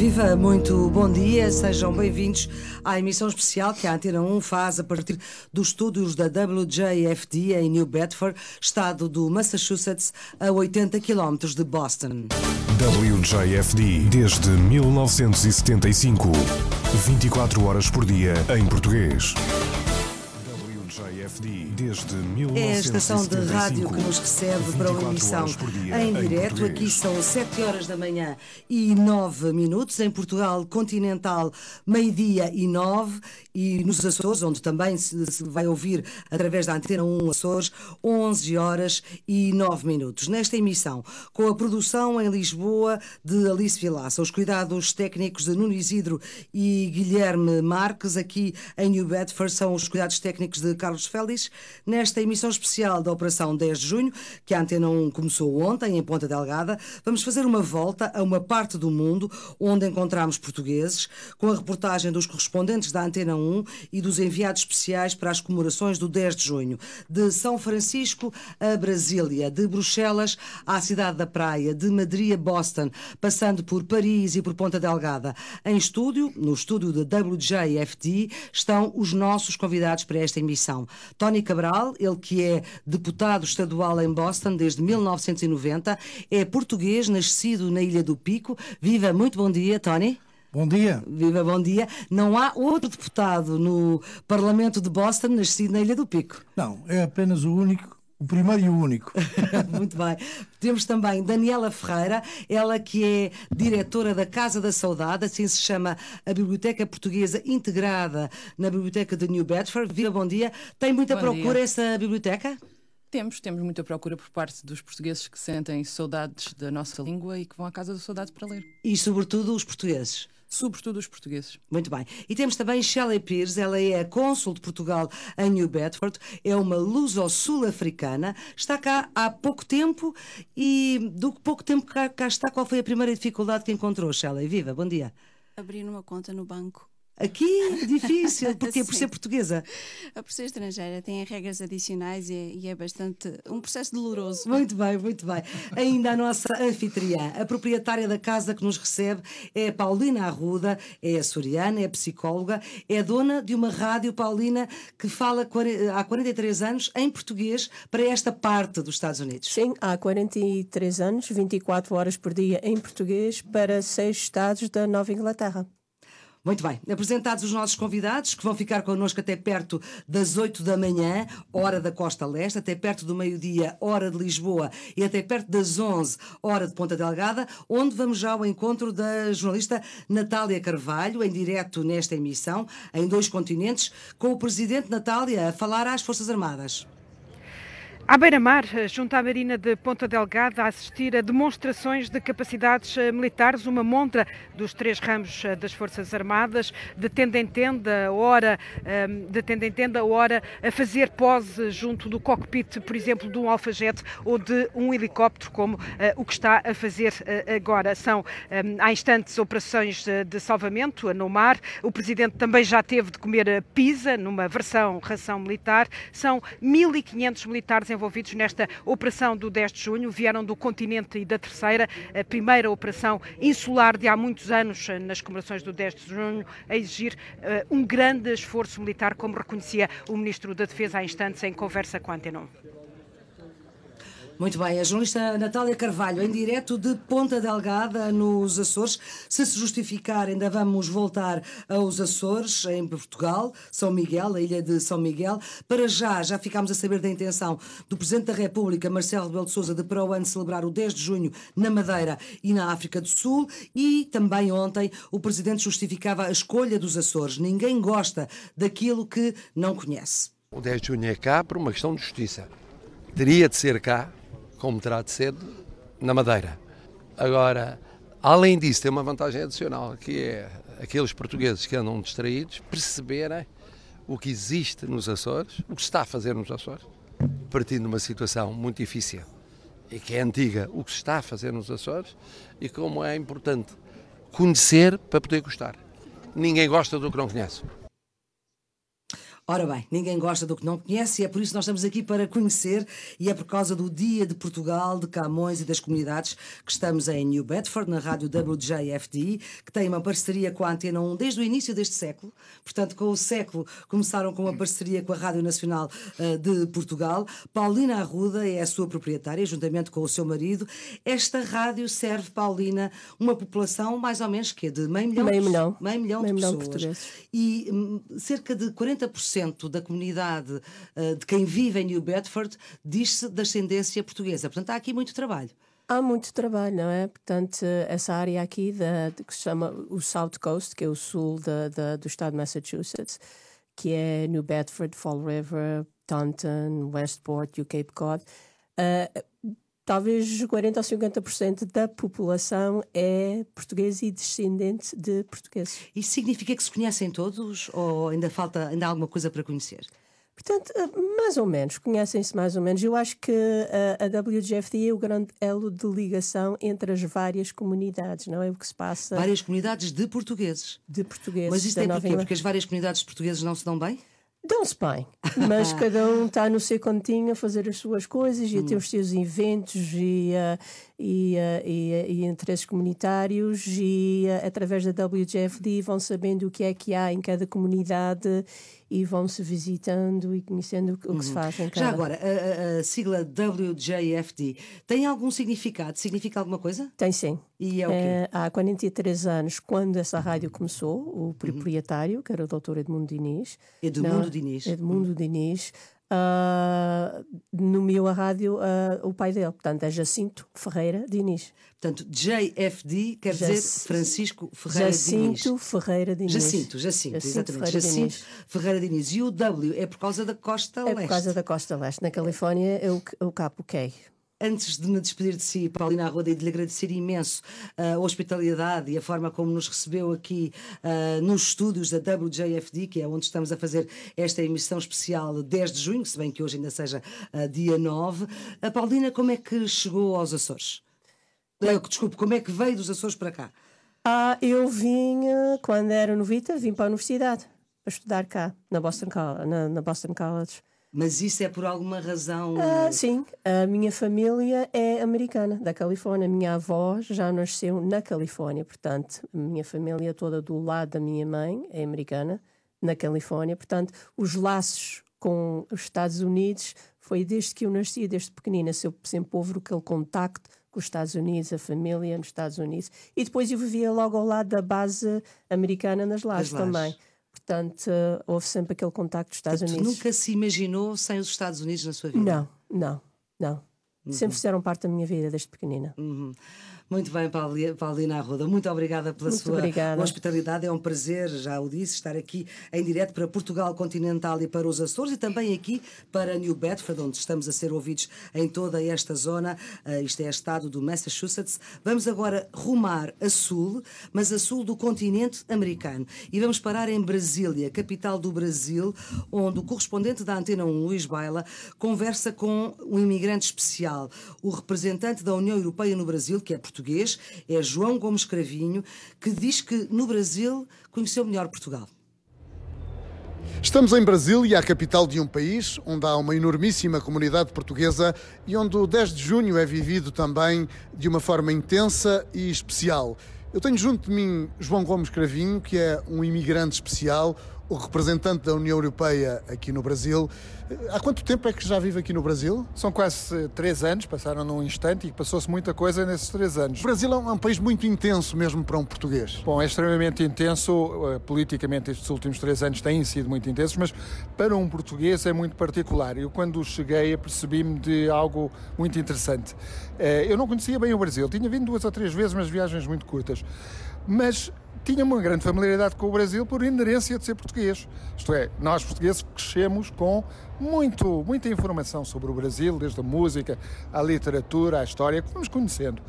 Viva, muito bom dia, sejam bem-vindos à emissão especial que a Antena 1 faz a partir dos estúdios da WJFD em New Bedford, estado do Massachusetts, a 80 quilómetros de Boston. WJFD desde 1975. 24 horas por dia em português. Desde 1975. É a estação de rádio que nos recebe para uma 24 emissão dia em direto. português. Aqui são 7 horas da manhã e 9 minutos. Em Portugal continental, meio-dia e 9. E nos Açores, onde também se, se vai ouvir através da Antena 1 Açores, 11 horas e 9 minutos. Nesta emissão, com a produção em Lisboa de Alice Vilaça, os cuidados técnicos de Nuno Isidro e Guilherme Marques, aqui em New Bedford, são os cuidados técnicos de Carlos Félix. Nesta emissão especial da Operação 10 de Junho, que a Antena 1 começou ontem em Ponta Delgada, vamos fazer uma volta a uma parte do mundo onde encontramos portugueses, com a reportagem dos correspondentes da Antena 1 e dos enviados especiais para as comemorações do 10 de junho. De São Francisco a Brasília, de Bruxelas à Cidade da Praia, de Madrid a Boston, passando por Paris e por Ponta Delgada. Em estúdio, no estúdio da WJFD, estão os nossos convidados para esta emissão. Tony Cabral, ele que é deputado estadual em Boston desde 1990, é português, nascido na Ilha do Pico. Viva, muito bom dia, Tony. Bom dia. Viva, bom dia. Não há outro deputado no Parlamento de Boston nascido na Ilha do Pico. Não, é apenas o único, o primeiro e o único. Muito bem. Temos também Daniela Ferreira, ela que é diretora da Casa da Saudade, assim se chama a Biblioteca Portuguesa integrada na Biblioteca de New Bedford. Viva, bom dia. Tem muita Bom procura dia. essa biblioteca? Temos, temos muita procura por parte dos portugueses que sentem saudades da nossa língua e que vão à Casa da Saudade para ler. E, sobretudo, os portugueses. Sobretudo os portugueses. Muito bem. E temos também Shelley Pires, ela é cônsul de Portugal em New Bedford, é uma luso-sul-africana, está cá há pouco tempo e do pouco tempo que cá, cá está, qual foi a primeira dificuldade que encontrou, Shelley? Viva, bom dia. abrir uma conta no banco. Aqui, difícil, porque por Sim. ser portuguesa. A por ser estrangeira tem regras adicionais e é, e é bastante um processo doloroso. Muito bem, muito bem. Ainda a nossa anfitriã, a proprietária da casa que nos recebe é Paulina Arruda, é açoriana, é psicóloga, é dona de uma rádio, Paulina, que fala há 43 anos em português para esta parte dos Estados Unidos. Sim, há 43 anos, 24 horas por dia em português para seis estados da Nova Inglaterra. Muito bem, apresentados os nossos convidados, que vão ficar connosco até perto das 8 da manhã, hora da Costa Leste, até perto do meio-dia, hora de Lisboa, e até perto das 11, hora de Ponta Delgada, onde vamos já ao encontro da jornalista Natália Carvalho, em direto nesta emissão, em dois continentes, com o presidente Natália a falar às Forças Armadas. À beira-mar, junto à Marina de Ponta Delgada, a assistir a demonstrações de capacidades eh, militares, uma montra dos três ramos eh, das Forças Armadas, de tenda em tenda, hora, eh, de tenda em tenda, hora a fazer pose junto do cockpit, por exemplo, de um alfajete ou de um helicóptero, como eh, o que está a fazer agora. São, eh, há instantes, operações de salvamento no mar. O Presidente também já teve de comer pizza, numa versão ração militar. São 1.500 militares envolvidos nesta operação do 10 de junho. Vieram do continente e da terceira, a primeira operação insular de há muitos anos eh, nas comemorações do 10 de junho, a exigir eh, um grande esforço militar, como reconhecia o Ministro da Defesa há instantes em conversa com a Antena 1. Muito bem, a jornalista Natália Carvalho, em direto de Ponta Delgada, nos Açores. Se se justificar, ainda vamos voltar aos Açores, em Portugal, São Miguel, a ilha de São Miguel. Para já, já ficámos a saber da intenção do Presidente da República, Marcelo Rebelo de Sousa, de para o ano celebrar o 10 de junho na Madeira e na África do Sul. E também ontem o Presidente justificava a escolha dos Açores. Ninguém gosta daquilo que não conhece. O 10 de junho é cá por uma questão de justiça. Teria de ser cá, como terá de ser na Madeira. Agora, além disso, tem uma vantagem adicional, que é aqueles portugueses que andam distraídos perceberem o que existe nos Açores, o que está a fazer nos Açores, partindo de uma situação muito difícil e que é antiga, o que se está a fazer nos Açores e como é importante conhecer para poder gostar. Ninguém gosta do que não conhece. Ora bem, ninguém gosta do que não conhece e é por isso que nós estamos aqui para conhecer e é por causa do Dia de Portugal, de Camões e das comunidades que estamos em New Bedford, na rádio WJFD, que tem uma parceria com a Antena 1 desde o início deste século. Portanto, com o século começaram com uma parceria com a Rádio Nacional uh, de Portugal. Paulina Arruda é a sua proprietária, juntamente com o seu marido. Esta rádio serve, Paulina, uma população mais ou menos que é de meio milhão, meio milhão, meio milhão meio de milhão pessoas. portugueses. E hum, cerca de 40% da comunidade uh, de quem vive em New Bedford diz-se de ascendência portuguesa. Portanto, há aqui muito trabalho. Há muito trabalho, não é? Portanto, essa área aqui que se chama o South Coast, que é o sul do estado de Massachusetts, que é New Bedford, Fall River, Taunton, Westport e o Cape Cod, uh, talvez 40 ou 50% da população é portuguesa e descendente de portugueses. Isso significa que se conhecem todos ou ainda falta ainda há alguma coisa para conhecer? Portanto, mais ou menos, conhecem-se mais ou menos. Eu acho que a, a WGFD é o grande elo de ligação entre as várias comunidades, não é? O que se passa. Várias comunidades de portugueses. De portugueses. Mas isto é porquê? Porque as várias comunidades de portugueses não se dão bem? Dão-se bem, mas cada um está no seu cantinho a fazer as suas coisas e a ter os seus eventos e, uh, e, uh, e, uh, e, interesses comunitários e através da WGFD vão sabendo o que é que há em cada comunidade e vão se visitando e conhecendo o que se faz em cada. Já agora, a, a, a, sigla WJFD tem algum significado? Significa alguma coisa? Tem sim. E é o quê? É, há 43 anos, quando essa rádio começou, o proprietário, uhum. que era o doutor Edmundo Diniz. Edmundo não, Diniz. Edmundo uhum. Diniz. Uh, nomeou a rádio uh, o pai dele, portanto é Jacinto Ferreira Diniz. Portanto, JFD quer Jac... dizer Francisco Ferreira Jacinto Diniz. Ferreira Diniz. Jacinto, Jacinto, Jacinto exatamente. Ferreira Jacinto Diniz. Ferreira Diniz. E o W é por causa da costa é leste. É por causa da costa leste. Na Califórnia é o, o Capo Key antes de me despedir de si, Paulina Arruda, e de lhe agradecer imenso uh, a hospitalidade e a forma como nos recebeu aqui uh, nos estúdios da WJFD, que é onde estamos a fazer esta emissão especial 10 de junho, se bem que hoje ainda seja uh, dia 9. A Paulina, como é que chegou aos Açores? desculpe, como é que veio dos Açores para cá? Ah, eu vim, quando era novita, vim para a universidade, para estudar cá, na Boston, na, na Boston College. Mas isso é por alguma razão? Ah, sim, a minha família é americana, da Califórnia. A minha avó já nasceu na Califórnia, portanto, a minha família toda do lado da minha mãe é americana, na Califórnia. Portanto, os laços com os Estados Unidos foi desde que eu nasci, desde pequenina. Sempre houve aquele contacto com os Estados Unidos, a família nos Estados Unidos. E depois eu vivia logo ao lado da base americana nas Lajes também. Portanto, houve sempre aquele contacto dos Estados Portanto, Unidos. Nunca se imaginou sem os Estados Unidos na sua vida? Não, não, não. Uhum. Sempre fizeram parte da minha vida desde pequenina. Uhum. Muito bem, Paulina Arruda. Muito obrigada pela Muito sua obrigada. hospitalidade. É um prazer, já o disse, estar aqui em direto para Portugal continental e para os Açores e também aqui para New Bedford, onde estamos a ser ouvidos em toda esta zona. Uh, isto é estado do Massachusetts. Vamos agora rumar a sul, mas a sul do continente americano. E vamos parar em Brasília, capital do Brasil, onde o correspondente da Antena 1, Luís Baila, conversa com um imigrante especial, o representante da União Europeia no Brasil, que é português português, é João Gomes Cravinho, que diz que no Brasil conheceu melhor Portugal. Estamos em Brasília, a capital de um país onde há uma enormíssima comunidade portuguesa e onde o 10 de junho é vivido também de uma forma intensa e especial. Eu tenho junto de mim João Gomes Cravinho, que é um imigrante especial, o representante da União Europeia aqui no Brasil. Há quanto tempo é que já vive aqui no Brasil? São quase três anos, passaram num instante e passou-se muita coisa nesses três anos. O Brasil é um país muito intenso mesmo para um português. Bom, é extremamente intenso, eh, politicamente estes últimos três anos têm sido muito intensos, mas para um português é muito particular. Eu quando cheguei apercebi-me de algo muito interessante. Eh, eu não conhecia bem o Brasil, tinha vindo duas ou três vezes, mas viagens muito curtas. Mas tinha uma grande familiaridade com o Brasil por inerência de ser português. Isto é, nós portugueses crescemos com muito, muita informação sobre o Brasil, desde a música, à literatura, à história, que fomos conhecendo.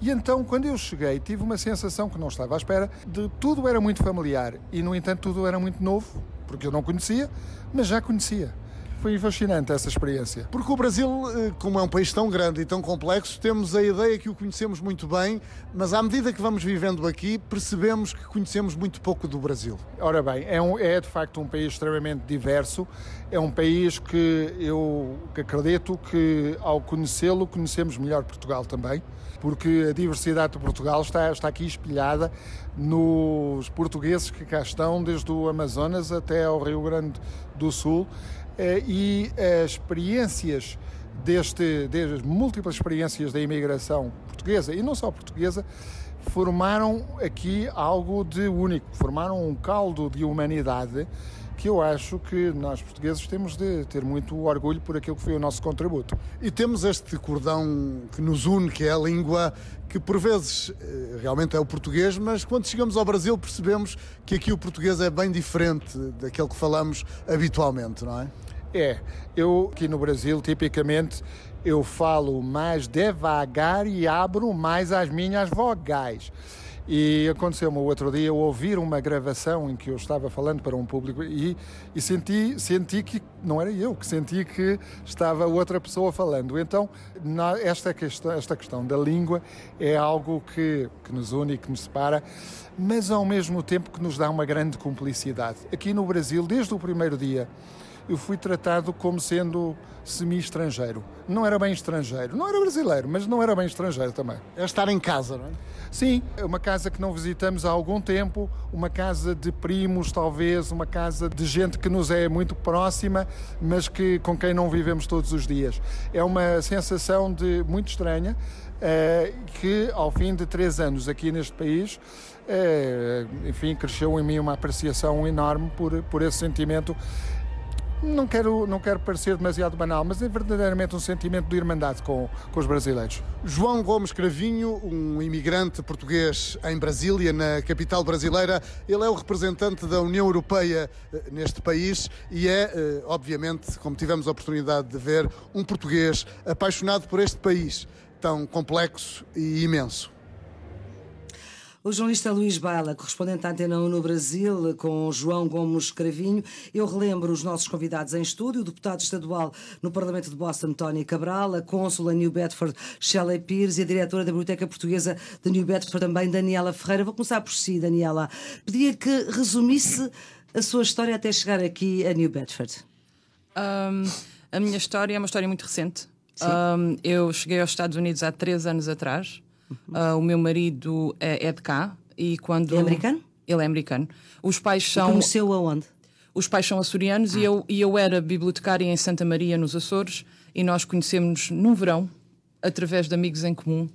E então, quando eu cheguei, tive uma sensação que não estava à espera de tudo era muito familiar e, no entanto, tudo era muito novo, porque eu não conhecia, mas já conhecia. Foi fascinante essa experiência. Porque o Brasil, eh, como é um país tão grande e tão complexo, temos a ideia que o conhecemos muito bem, mas à medida que vamos vivendo aqui, percebemos que conhecemos muito pouco do Brasil. Ora bem, é, um, é de facto um país extremamente diverso, é um país que eu que acredito que ao conhecê-lo conhecemos melhor Portugal também, porque a diversidade de Portugal está, está aqui espelhada nos portugueses que cá estão, desde o Amazonas até ao Rio Grande do Sul, e as experiências deste, das múltiplas experiências da imigração portuguesa, e não só portuguesa, formaram aqui algo de único, formaram um caldo de humanidade que eu acho que nós portugueses temos de ter muito orgulho por aquilo que foi o nosso contributo. E temos este cordão que nos une, que é a língua, que por vezes eh, realmente é o português, mas quando chegamos ao Brasil percebemos que aqui o português é bem diferente daquele que falamos habitualmente, não é? É, eu aqui no Brasil, tipicamente, eu falo mais devagar e abro mais as minhas vogais. E aconteceu-me outro dia ouvir uma gravação em que eu estava falando para um público e, e, senti, senti que não era eu, que senti que estava outra pessoa falando. Então, esta questão, esta questão da língua é algo que, que nos une e que nos separa, mas ao mesmo tempo que nos dá uma grande cumplicidade. Aqui no Brasil, desde o primeiro dia, eu fui tratado como sendo semi-estrangeiro. Não era bem estrangeiro, não era brasileiro, mas não era bem estrangeiro também. É estar em casa, não é? Sim, é uma casa que não visitamos há algum tempo, uma casa de primos, talvez, uma casa de gente que nos é muito próxima, mas que com quem não vivemos todos os dias. É uma sensação de muito estranha. Uh, que ao fim de três anos aqui neste país, uh, enfim, cresceu em mim uma apreciação enorme por, por esse sentimento não quero, não quero parecer demasiado banal, mas é verdadeiramente um sentimento de irmandade com, com os brasileiros. João Gomes Cravinho, um imigrante português em Brasília, na capital brasileira, ele é o representante da União Europeia eh, neste país e é, eh, obviamente, como tivemos a oportunidade de ver, um português apaixonado por este país tão complexo e imenso. O jornalista Luís Bala, correspondente à Antena 1 no Brasil, com João Gomes Cravinho. Eu relembro os nossos convidados em estúdio, o deputado estadual no Parlamento de Boston, Tony Cabral, a cônsula New Bedford, Shelley Pires, e a diretora da Biblioteca Portuguesa de New Bedford, também Daniela Ferreira. Vou começar por si, Daniela. Pedia que resumisse a sua história até chegar aqui a New Bedford. Um, a minha história é uma história muito recente. Um, eu cheguei aos Estados Unidos há três anos atrás. Uh, o meu marido é, é, de cá e quando. É americano? Ele é americano. Os pais são. conheceu aonde? Os pais são açorianos ah. e, eu, e eu era bibliotecária em Santa Maria, nos Açores, e nós conhecemos num verão, através de amigos em comum.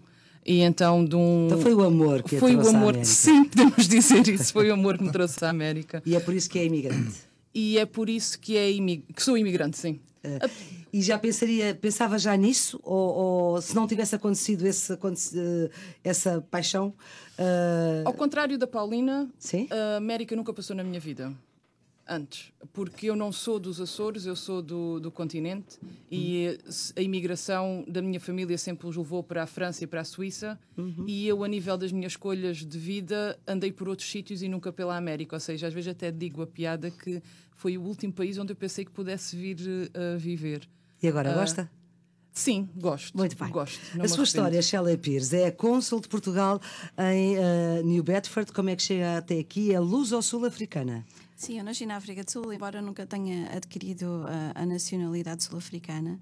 E então de um. Então foi o amor que Foi o amor, sim, podemos dizer isso. Foi o amor que me trouxe à América. E é por isso que é imigrante. E é por isso que, é imig... que sou imigrante, sim. Uh, e já pensaria, pensava já nisso? Ou, ou se não tivesse acontecido esse, eh, essa paixão? Uh... Ao contrário da Paulina, Sim? a América nunca passou na minha vida. Antes, porque eu não sou dos Açores, eu sou do, do continente e a imigração da minha família sempre os levou para a França e para a Suíça. Uhum. E eu, a nível das minhas escolhas de vida, andei por outros sítios e nunca pela América. Ou seja, às vezes até digo a piada que foi o último país onde eu pensei que pudesse vir a uh, viver. E agora uh, gosta? Sim, gosto. Muito bem. Gosto, a sua história, Shelley Pires, é cônsul de Portugal em uh, New Bedford. Como é que chega até aqui? É luso-sul-africana? Sim, eu nasci na África do Sul, embora nunca tenha adquirido a, a nacionalidade sul-africana.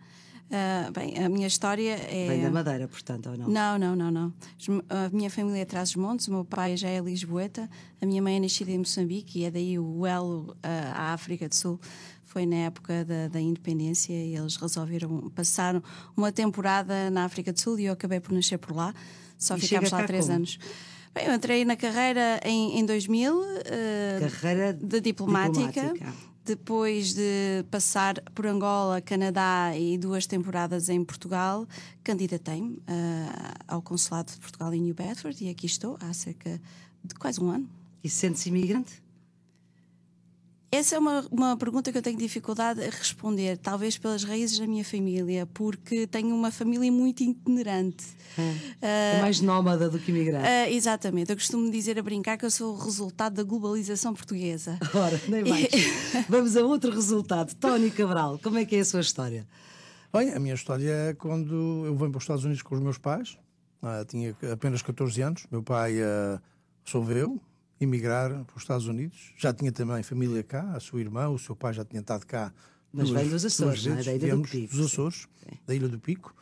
Uh, bem, a minha história é. Vem da Madeira, portanto, ou não? Não, não, não, não. A minha família é traz os montes, o meu pai já é lisboeta, a minha mãe é nascida em Moçambique e é daí o elo uh, à África do Sul foi na época da, da, independência e eles resolveram passar uma temporada na África do Sul e eu acabei por nascer por lá. Só e ficámos lá três como? anos. Bem, eu entrei na carreira em, em 2000 uh, carreira de diplomática, diplomática. Depois de passar por Angola, Canadá e duas temporadas em Portugal, candidatei-me uh, ao Consulado de Portugal em New Bedford e aqui estou há cerca de quase um ano. E sente-se imigrante? Essa é uma, uma pergunta que eu tenho dificuldade a responder, talvez pelas raízes da minha família, porque tenho uma família muito itinerante. É, uh, mais nómada do que imigrante. Uh, exatamente. Eu costumo dizer a brincar que eu sou o resultado da globalização portuguesa. Ora, nem mais. Vamos a outro resultado. Tony Cabral, como é que é a sua história? Bem, a minha história é quando eu venho para os Estados Unidos com os meus pais. Uh, tinha apenas 14 anos. Meu pai uh, resolveu emigrar para os Estados Unidos. Já tinha também família cá, a sua irmã, o seu pai já tinha estado cá. Mas duas, vem dos Açores, não é? Da Ilha do Pico. Dos Açores, sim. da Ilha do Pico.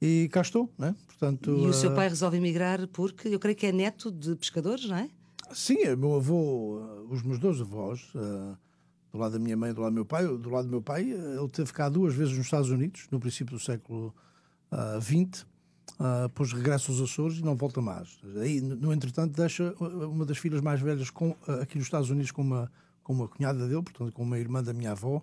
E cá estou, né? Portanto, e o seu pai resolve emigrar porque eu creio que é neto de pescadores, não é? Sim, é meu avô, os meus dois avós, uh, do lado da minha mãe e do lado do meu pai, do lado do meu pai, ele teve cá duas vezes nos Estados Unidos, no princípio do século XX. Uh, Uh, depois regressa aos Açores e não volta mais. Aí, no entretanto, deixa uma das filhas mais velhas com, uh, aqui nos Estados Unidos com uma, com uma cunhada dele, portanto, com uma irmã da minha avó.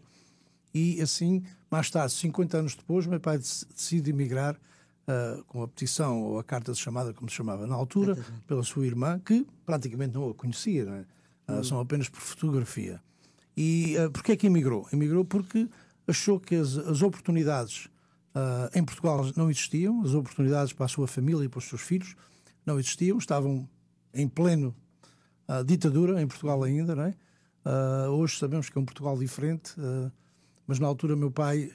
E assim, mais tarde, 50 anos depois, meu pai decide emigrar uh, com a petição ou a carta de chamada, como se chamava na altura, pela sua irmã, que praticamente não a conhecia, não é? uhum. são apenas por fotografia. E uh, porquê é que emigrou? Emigrou porque achou que as, as oportunidades Uh, em Portugal não existiam, as oportunidades para a sua família e para os seus filhos não existiam, estavam em pleno uh, ditadura em Portugal ainda, não é? Uh, hoje sabemos que é um Portugal diferente, mas na altura meu pai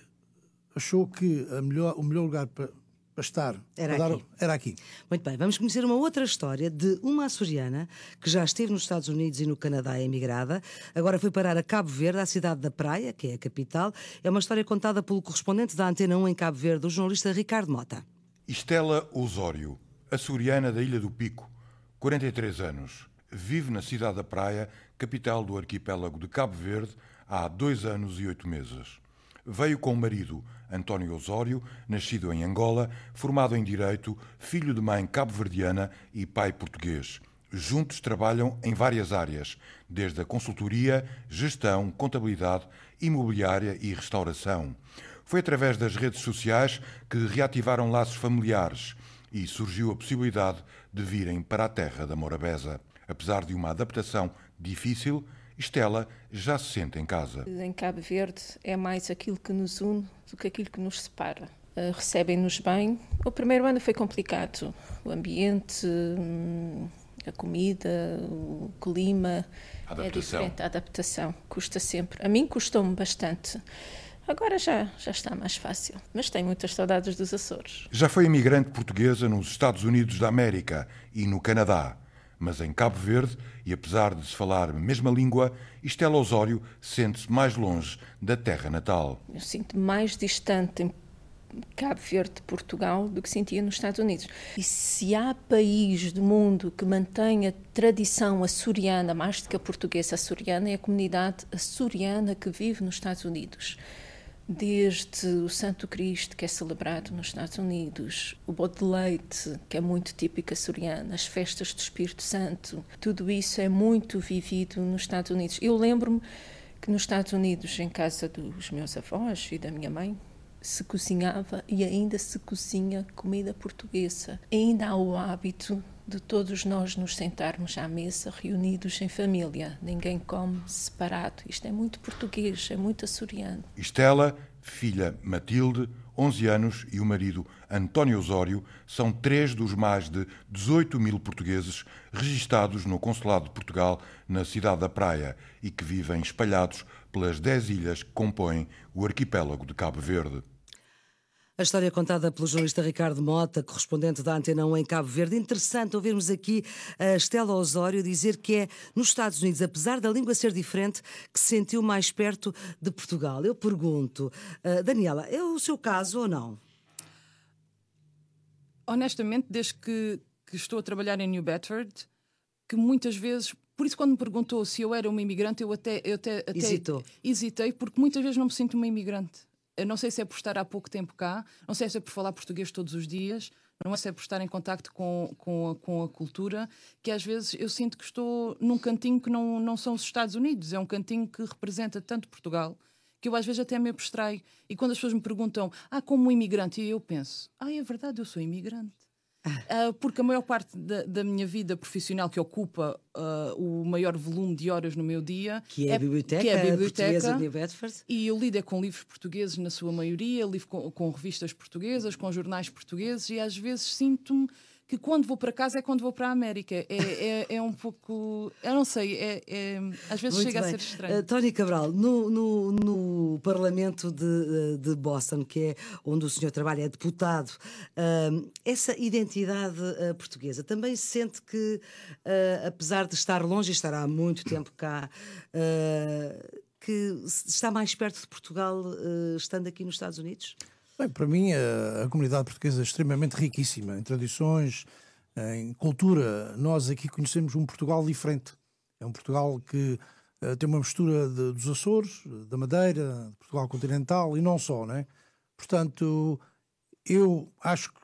achou que melhor, o melhor lugar para, para estar. Era, para aqui. Dar, era aqui. Muito bem, vamos conhecer uma outra história de uma açoriana que já esteve nos Estados Unidos e no Canadá emigrada, agora foi parar a Cabo Verde, à cidade da Praia, que é a capital. É uma história contada pelo correspondente da Antena 1 em Cabo Verde, o jornalista Ricardo Mota. Estela Osório, açoriana da Ilha do Pico, 43 anos. Vive na cidade da Praia, capital do arquipélago de Cabo Verde, há dois anos e oito meses. Veio com o marido, António Osório, nascido em Angola, formado em Direito, filho de mãe cabo-verdiana e pai português. Juntos trabalham em várias áreas, desde a consultoria, gestão, contabilidade, imobiliária e restauração. Foi através das redes sociais que reativaram laços familiares e surgiu a possibilidade de virem para a terra da Morabeza. Apesar de uma adaptação difícil, Estela já se sente em casa. Em Cabo Verde é mais aquilo que nos une do que aquilo que nos separa. Uh, Recebem-nos bem. O primeiro ano foi complicado. O ambiente, hum, a comida, o clima a adaptação. é diferente. A adaptação custa sempre. A mim custou-me bastante. Agora já, já está mais fácil, mas tenho muitas saudades dos Açores. Já foi imigrante portuguesa nos Estados Unidos da América e no Canadá mas em Cabo Verde, e apesar de se falar a mesma língua, Estela Osório sente-se mais longe da terra natal. Eu sinto mais distante em Cabo Verde de Portugal do que sentia nos Estados Unidos. E se há país do mundo que mantém a tradição açoriana, mais do que a portuguesa açoriana, é a comunidade açoriana que vive nos Estados Unidos desde o Santo Cristo, que é celebrado nos Estados Unidos, o bode de leite, que é muito típico açoriano, as festas do Espírito Santo, tudo isso é muito vivido nos Estados Unidos. Eu lembro-me que nos Estados Unidos, em casa dos meus avós e da minha mãe, se cozinhava e ainda se cozinha comida portuguesa. Ainda há o hábito de todos nós nos sentarmos à mesa reunidos em família. Ninguém come separado. Isto é muito português, é muito açoriano. Estela, filha Matilde, 11 anos, e o marido António Osório são três dos mais de 18 mil portugueses registados no Consulado de Portugal na cidade da Praia e que vivem espalhados pelas dez ilhas que compõem o arquipélago de Cabo Verde. A história contada pelo jornalista Ricardo Mota, correspondente da Antena 1 em Cabo Verde. Interessante ouvirmos aqui a Estela Osório dizer que é nos Estados Unidos, apesar da língua ser diferente, que se sentiu mais perto de Portugal. Eu pergunto, uh, Daniela, é o seu caso ou não? Honestamente, desde que, que estou a trabalhar em New Bedford, que muitas vezes por isso, quando me perguntou se eu era uma imigrante, eu até, eu até, até hesitei, porque muitas vezes não me sinto uma imigrante. Eu não sei se é por estar há pouco tempo cá, não sei se é por falar português todos os dias, não é se é por estar em contacto com, com, a, com a cultura, que às vezes eu sinto que estou num cantinho que não, não são os Estados Unidos, é um cantinho que representa tanto Portugal, que eu às vezes até me abstraio. E quando as pessoas me perguntam, ah, como um imigrante, e eu penso, ah, é verdade, eu sou imigrante. Uh, porque a maior parte da, da, minha vida profissional que ocupa uh, o maior volume de horas no meu dia que é, a biblioteca, que é a biblioteca de Bedford. E eu lido é com livros portugueses na sua maioria, lido com, com revistas portuguesas, com jornais portugueses e às vezes sinto-me que quando vou para casa é quando vou para a América. É, é, é um pouco. Eu não sei, é, é às vezes Muito chega bem. a ser estranho. Uh, Tony Cabral, no, no, no Parlamento de, eh, de, Boston, que é onde o senhor trabalha, é deputado, uh, essa identidade uh, portuguesa também se sente que, apesar de estar longe e estar há muito tempo cá, que está mais perto de Portugal estando aqui nos Estados Unidos? Bem, para mim, a, a, comunidade portuguesa é extremamente riquíssima em tradições, em cultura. Nós aqui conhecemos um Portugal diferente. É um Portugal que uh, tem uma mistura de, dos Açores, da Madeira, de Portugal continental e não só, né? Portanto, eu acho que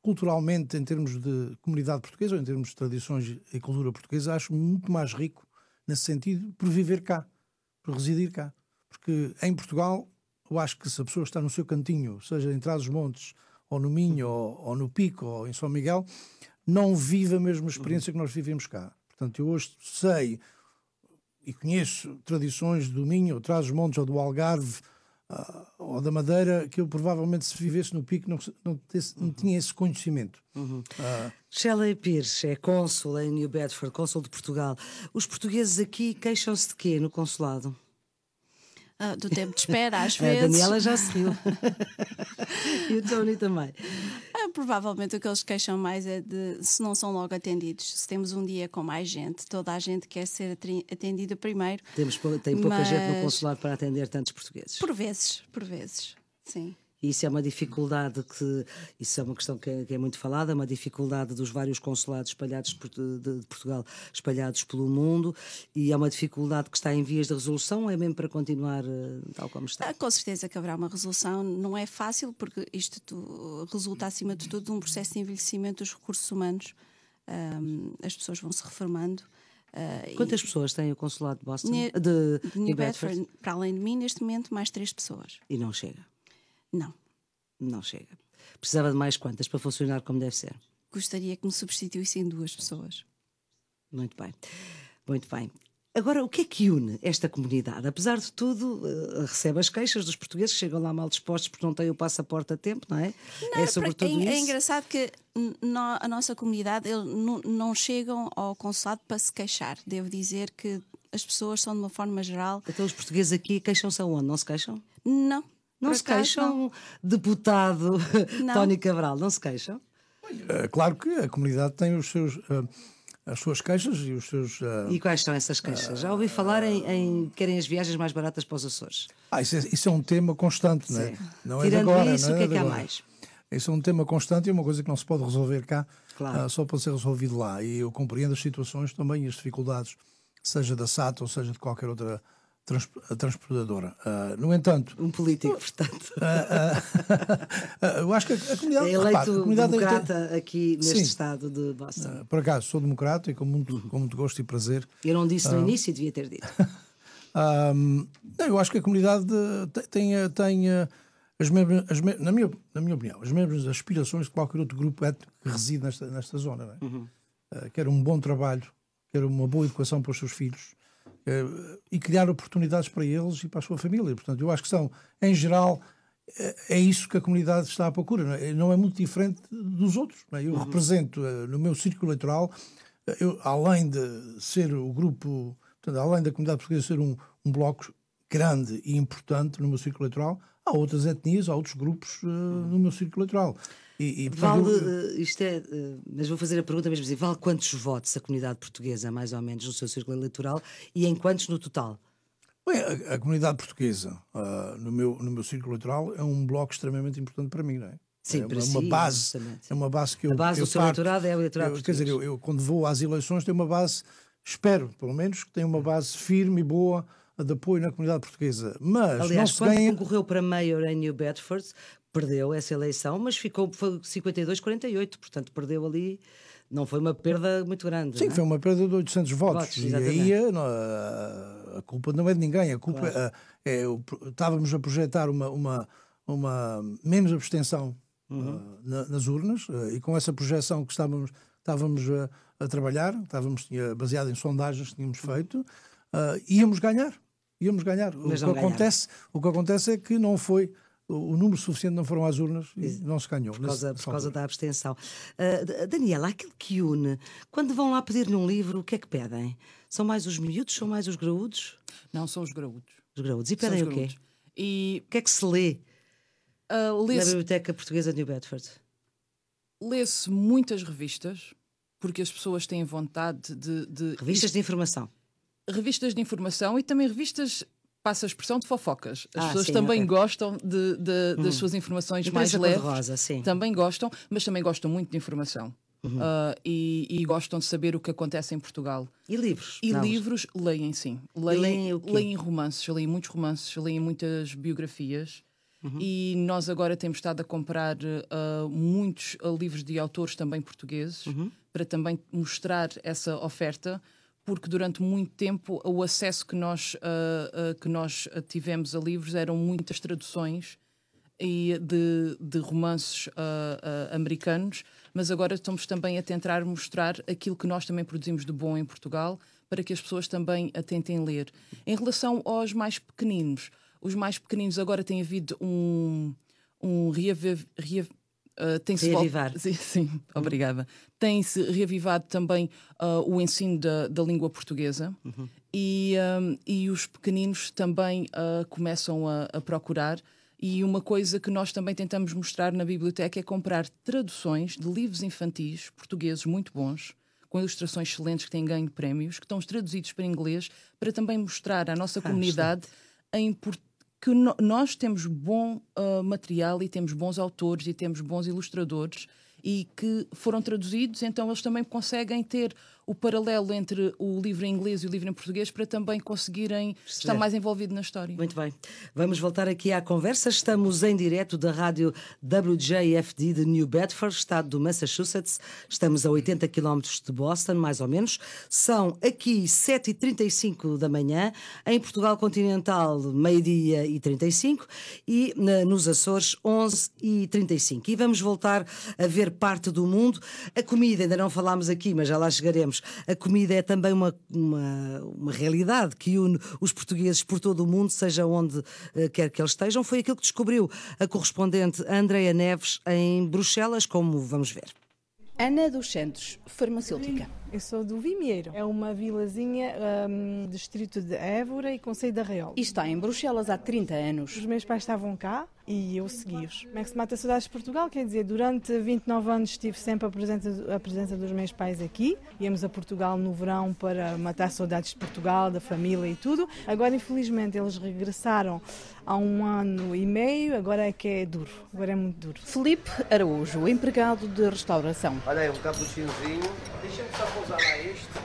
culturalmente, em termos de comunidade portuguesa, ou em termos de tradições e cultura portuguesa, acho muito mais rico nesse sentido por viver cá, por residir cá. Porque em Portugal eu acho que se a pessoa está no seu cantinho, seja em Trás-os-Montes, ou no Minho, ou, ou, no Pico, ou em São Miguel, não vive a mesma experiência que nós vivemos cá. Portanto, eu hoje sei e conheço tradições do Minho, ou Trás-os-Montes, ou do Algarve, uh, ou da Madeira, que eu provavelmente se vivesse no Pico não, não, tesse, não tinha esse conhecimento. Uhum. Uh, Shelley Pires é cônsul em New Bedford, cônsul de Portugal. Os portugueses aqui queixam-se de quê no consulado? Ah, do tempo de espera, às vezes. A Daniela já se riu. e o Tony também. Ah, provavelmente o que eles queixam mais é de se não são logo atendidos. Se temos um dia com mais gente, toda a gente quer ser atendida primeiro. Temos, tem pouca mas... gente no consulado para atender tantos portugueses. Por vezes, por vezes, sim. E isso é uma dificuldade que, isso é uma questão que é, que é muito falada, é uma dificuldade dos vários consulados espalhados por, de, de, Portugal, espalhados pelo mundo, e é uma dificuldade que está em vias de resolução, ou é mesmo para continuar uh, tal como está? Ah, com certeza que haverá uma resolução, não é fácil, porque isto resulta acima de tudo de um processo de envelhecimento dos recursos humanos. Um, as pessoas vão se reformando. Uh, Quantas e... pessoas tem o consulado de Boston? Ne... De, de New Bedford? Bedford? Para além de mim, neste momento, mais três pessoas. E não chega? Não. Não chega. Precisava de mais quantas para funcionar como deve ser? Gostaria que me substituíssem duas pessoas. Muito bem. Muito bem. Agora, o que é que une esta comunidade? Apesar de tudo, uh, recebe as queixas dos portugueses que chegam lá mal dispostos porque não têm o passaporte a tempo, não é? Não, é sobretudo é, isso. É engraçado que a nossa comunidade eles não chegam ao consulado para se queixar. Devo dizer que as pessoas são, de uma forma geral. Então, os portugueses aqui queixam-se aonde? Não se queixam? Não, não se queixam, não. deputado não. Tony Cabral, não se queixam? É, claro que a comunidade tem os seus. Uh, as suas queixas e os seus. Uh, e quais são essas queixas? Já ouvi falar em, em querem as viagens mais baratas para os Açores. Ah, isso é, isso é um tema constante, não é? Não Tirando é agora, isso, não é o que é que há mais? Isso é um tema constante e é uma coisa que não se pode resolver cá, claro. uh, só pode ser resolvido lá. E eu compreendo as situações também e as dificuldades, seja da SAT ou seja de qualquer outra trans, transportadora. Uh, no entanto. Um político, portanto. Uh, eu acho que a, a comunidade. É eleito a comunidade democrata tem... aqui neste Sim. estado de Boston. por acaso, sou democrata e com muito, com muito gosto e prazer. Eu não disse no início e devia ter dito. Eu acho que a comunidade tem, tem as mesmas, as na, minha, na minha opinião, as mesmas aspirações de qualquer outro grupo étnico que reside nesta, nesta zona. É? Uhum. Uh, quer um bom trabalho, quer uma boa educação para os seus filhos, e criar oportunidades para eles e para a sua família. Portanto, eu acho que são, em geral, é, é isso que a comunidade está à procura. Não é, não é muito diferente dos outros. É? Eu uhum. represento, eh, no meu círculo eleitoral, eh, eu, além de ser o grupo, portanto, além da comunidade portuguesa ser um, um bloco grande e importante no meu círculo eleitoral, há outras etnias, há outros grupos uh, no meu círculo eleitoral. E, e vale, eu... isto é, mas vou fazer a pergunta mesmo assim, vale quantos votos a comunidade portuguesa, mais ou menos, no seu círculo eleitoral e em quantos no total? Bem, a, a comunidade portuguesa, uh, no, meu, no meu círculo eleitoral, é um bloco extremamente importante para mim, não é? Sim, é uma, si, base, é uma base que eu. A base eu do seu parto, eleitorado é o eleitorado eu, Quer dizer, eu, eu, quando vou às eleições tenho uma base, espero pelo menos, que tenha uma base firme e boa de apoio na comunidade portuguesa. Mas Aliás, não se quando ganha... concorreu para mayor em New Bedford, perdeu essa eleição, mas ficou 52-48, portanto perdeu ali. Não foi uma perda muito grande. Sim, é? foi uma perda de 800 votos. votos e aí a, a, culpa não é de ninguém. A culpa claro. é, é, estávamos a projetar uma, uma, uma menos abstenção uhum. uh, na, nas urnas uh, e com essa projeção que estávamos, estávamos a trabalhar, estávamos baseado em sondagens que tínhamos feito, íamos ganhar. Íamos ganhar. O que, acontece, o que acontece é que não foi o número suficiente não foram às urnas e não se ganhou. Por causa, por causa da abstenção. Uh, Daniela, aquilo que une, quando vão lá pedir-lhe um livro, o que é que pedem? São mais os miúdos, são mais os graúdos? Não, são os graúdos. Os graúdos. E pedem o quê? E... O que é que se lê uh, lê na Biblioteca Portuguesa de New Bedford? Lê-se muitas revistas, porque as pessoas têm vontade de. de... Revistas de informação. Revistas de informação e também revistas passa a expressão de fofocas. As ah, pessoas sim, também gostam de, de, das hum. suas informações mais leves. Rosa, sim. Também gostam, mas também gostam muito de informação. Uhum. Uh, e, e, gostam de saber o que acontece em Portugal. E livros? E Não. livros leem, sim. Leem, leem, romances, leem muitos romances, leem muitas biografias. Uhum. E nós agora temos estado a comprar uh, muitos uh, livros de autores também portugueses uhum. para também mostrar essa oferta porque durante muito tempo o acesso que nós, uh, uh, que nós tivemos a livros eram muitas traduções e de, de romances uh, americanos, mas agora estamos também a tentar mostrar aquilo que nós também produzimos de bom em Portugal para que as pessoas também a tentem ler. Em relação aos mais pequeninos, os mais pequeninos agora tem havido um, um Uh, tem-se Reavivar. Sim, sim, obrigada. Tem-se reavivado também uh, o ensino da, da língua portuguesa uhum. e, um, e os pequeninos também uh, começam a, a, procurar. E uma coisa que nós também tentamos mostrar na biblioteca é comprar traduções de livros infantis portugueses muito bons, com ilustrações excelentes que têm ganho prémios, que estão traduzidos para inglês, para também mostrar à nossa ah, comunidade a importância que no, nós temos bom uh, material e temos bons autores e temos bons ilustradores e que foram traduzidos, então eles também conseguem ter o paralelo entre o livro em inglês e o livro em português para também conseguirem estar mais envolvido na história. Muito bem. Vamos voltar aqui à conversa. Estamos em direto da rádio WJFD de New Bedford, estado do Massachusetts. Estamos a 80 km de Boston, mais ou menos. São aqui 7h35 da manhã. Em Portugal continental, meio-dia e 35. E nos Açores, 11h35. E vamos voltar a ver parte do mundo. A comida, ainda não falámos aqui, mas já lá chegaremos a comida é também uma, uma, uma realidade que une os portugueses por todo o mundo, seja onde uh, quer que eles estejam. Foi aquilo que descobriu a correspondente Andreia Neves em Bruxelas, como vamos ver. Ana dos Santos, farmacêutica. Eu sou do Vimieiro. É uma vilazinha, um, distrito de Évora e Conselho da Real. E está em Bruxelas há 30 anos. Os meus pais estavam cá e eu segui-os. Como é que se mata saudades de Portugal? Quer dizer, durante 29 anos estive sempre a presença, a presença dos meus pais aqui. Íamos a Portugal no verão para matar saudades de Portugal, da família e tudo. Agora, infelizmente, eles regressaram há um ano e meio. Agora é que é duro. Agora é muito duro. Felipe Araújo, empregado de restauração. Olha aí, um capuchinzinho. Deixa-me só